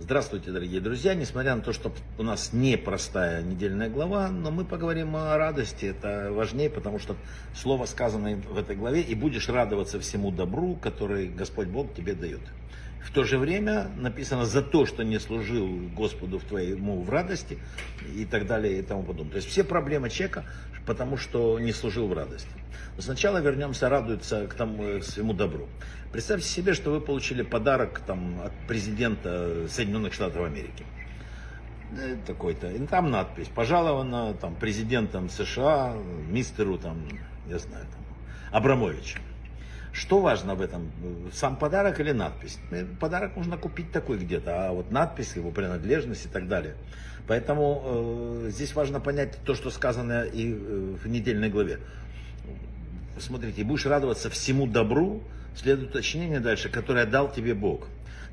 Здравствуйте, дорогие друзья. Несмотря на то, что у нас непростая недельная глава, но мы поговорим о радости. Это важнее, потому что слово сказанное в этой главе, и будешь радоваться всему добру, который Господь Бог тебе дает. В то же время написано за то, что не служил Господу в твоему в радости и так далее и тому подобное. То есть все проблемы человека, потому что не служил в радости. Но сначала вернемся радуется к, тому, к своему добру. Представьте себе, что вы получили подарок там, от президента Соединенных Штатов Америки э, такой-то. И там надпись, пожалована там, президентом США, мистеру, там, я знаю, там, Абрамовичу. Что важно в этом? Сам подарок или надпись? Э, подарок можно купить такой где-то, а вот надпись, его принадлежность и так далее. Поэтому э, здесь важно понять то, что сказано и э, в недельной главе. Смотрите, будешь радоваться всему добру, следует уточнение дальше, которое дал тебе Бог.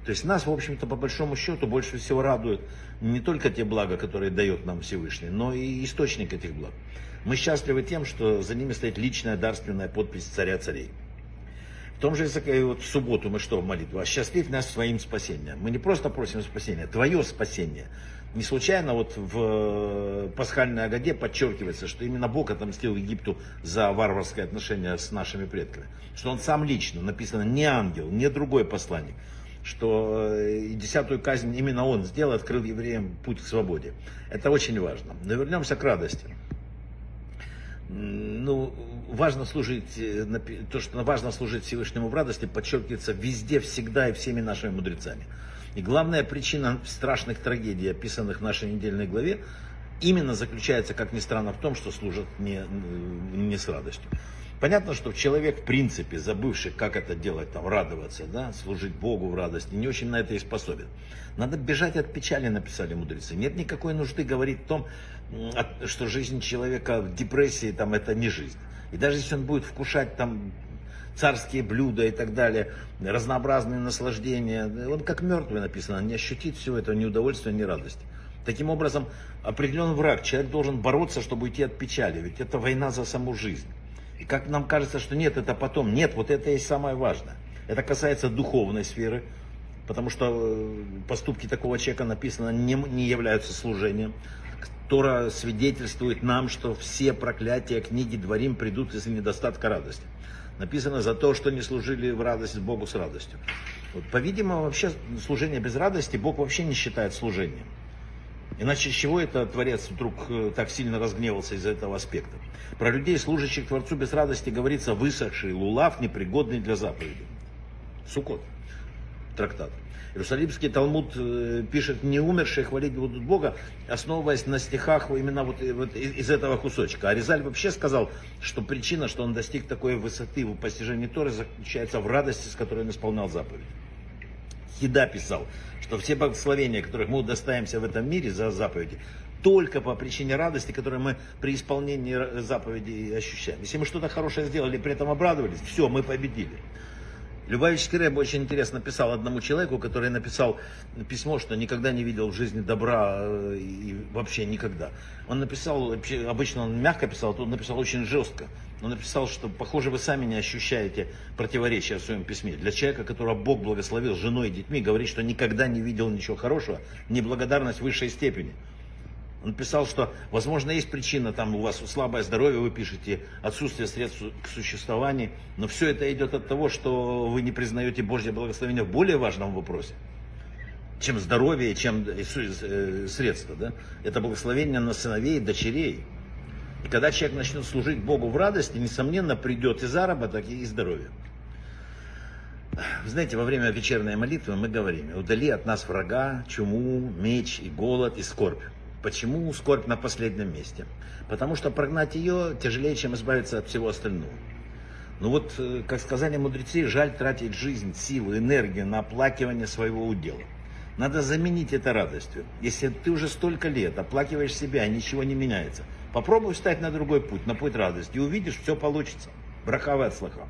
То есть нас, в общем-то, по большому счету, больше всего радуют не только те блага, которые дает нам Всевышний, но и источник этих благ. Мы счастливы тем, что за ними стоит личная дарственная подпись царя царей. В том же языке, вот в субботу мы что в молитву? Осчастливь нас своим спасением. Мы не просто просим спасения, твое спасение. Не случайно вот в э, пасхальной Агаде подчеркивается, что именно Бог отомстил Египту за варварское отношение с нашими предками. Что он сам лично, написано, не ангел, не другой посланник. Что э, десятую казнь именно он сделал, открыл евреям путь к свободе. Это очень важно. Но вернемся к радости ну, важно служить, э, то, что важно служить Всевышнему в радости, подчеркивается везде, всегда и всеми нашими мудрецами. И главная причина страшных трагедий, описанных в нашей недельной главе, именно заключается, как ни странно, в том, что служат не, не с радостью. Понятно, что человек, в принципе, забывший, как это делать, там, радоваться, да, служить Богу в радости, не очень на это и способен. Надо бежать от печали, написали мудрецы. Нет никакой нужды говорить о том, что жизнь человека в депрессии, там, это не жизнь. И даже если он будет вкушать там царские блюда и так далее, разнообразные наслаждения, он как мертвый написано, не ощутит всего этого ни удовольствия, ни радости. Таким образом, определенный враг, человек должен бороться, чтобы уйти от печали, ведь это война за саму жизнь. И как нам кажется, что нет, это потом. Нет, вот это и самое важное. Это касается духовной сферы, потому что э, поступки такого человека написано не, не являются служением. Тора свидетельствует нам, что все проклятия книги Дворим придут из недостатка радости. Написано за то, что не служили в радость Богу с радостью. Вот, по-видимому, вообще служение без радости Бог вообще не считает служением. Иначе с чего это Творец вдруг э, так сильно разгневался из-за этого аспекта? Про людей, служащих Творцу без радости, говорится высохший лулав, непригодный для заповеди. Сукот, трактат. Иерусалимский Талмуд э, пишет, не умершие хвалить будут Бога, основываясь на стихах именно вот, вот из этого кусочка. А Резаль вообще сказал, что причина, что он достиг такой высоты в постижении Торы, заключается в радости, с которой он исполнял заповедь. Хида писал, что все благословения, которых мы удостаемся в этом мире за заповеди, только по причине радости, которую мы при исполнении заповеди ощущаем. Если мы что-то хорошее сделали, при этом обрадовались, все, мы победили. Любавический Рэб очень интересно писал одному человеку, который написал письмо, что никогда не видел в жизни добра э, и вообще никогда. Он написал, обычно он мягко писал, а тут написал очень жестко. Он написал, что, похоже, вы сами не ощущаете противоречия в своем письме. Для человека, которого Бог благословил женой и детьми, говорит, что никогда не видел ничего хорошего, неблагодарность высшей степени. Он писал, что, возможно, есть причина, там у вас слабое здоровье, вы пишете, отсутствие средств к существованию, но все это идет от того, что вы не признаете Божье благословение в более важном вопросе, чем здоровье, чем э, э, средства. Да? Это благословение на сыновей и дочерей. И когда человек начнет служить Богу в радости, несомненно, придет и заработок, и здоровье. Вы знаете, во время вечерней молитвы мы говорим, удали от нас врага, чуму, меч и голод и скорбь. Почему скорбь на последнем месте? Потому что прогнать ее тяжелее, чем избавиться от всего остального. Ну вот, э, как сказали мудрецы, жаль тратить жизнь, силу, энергию на оплакивание своего удела. Надо заменить это радостью. Если ты уже столько лет оплакиваешь себя, ничего не меняется, попробуй встать на другой путь, на путь радости, и увидишь, все получится. Брахава от.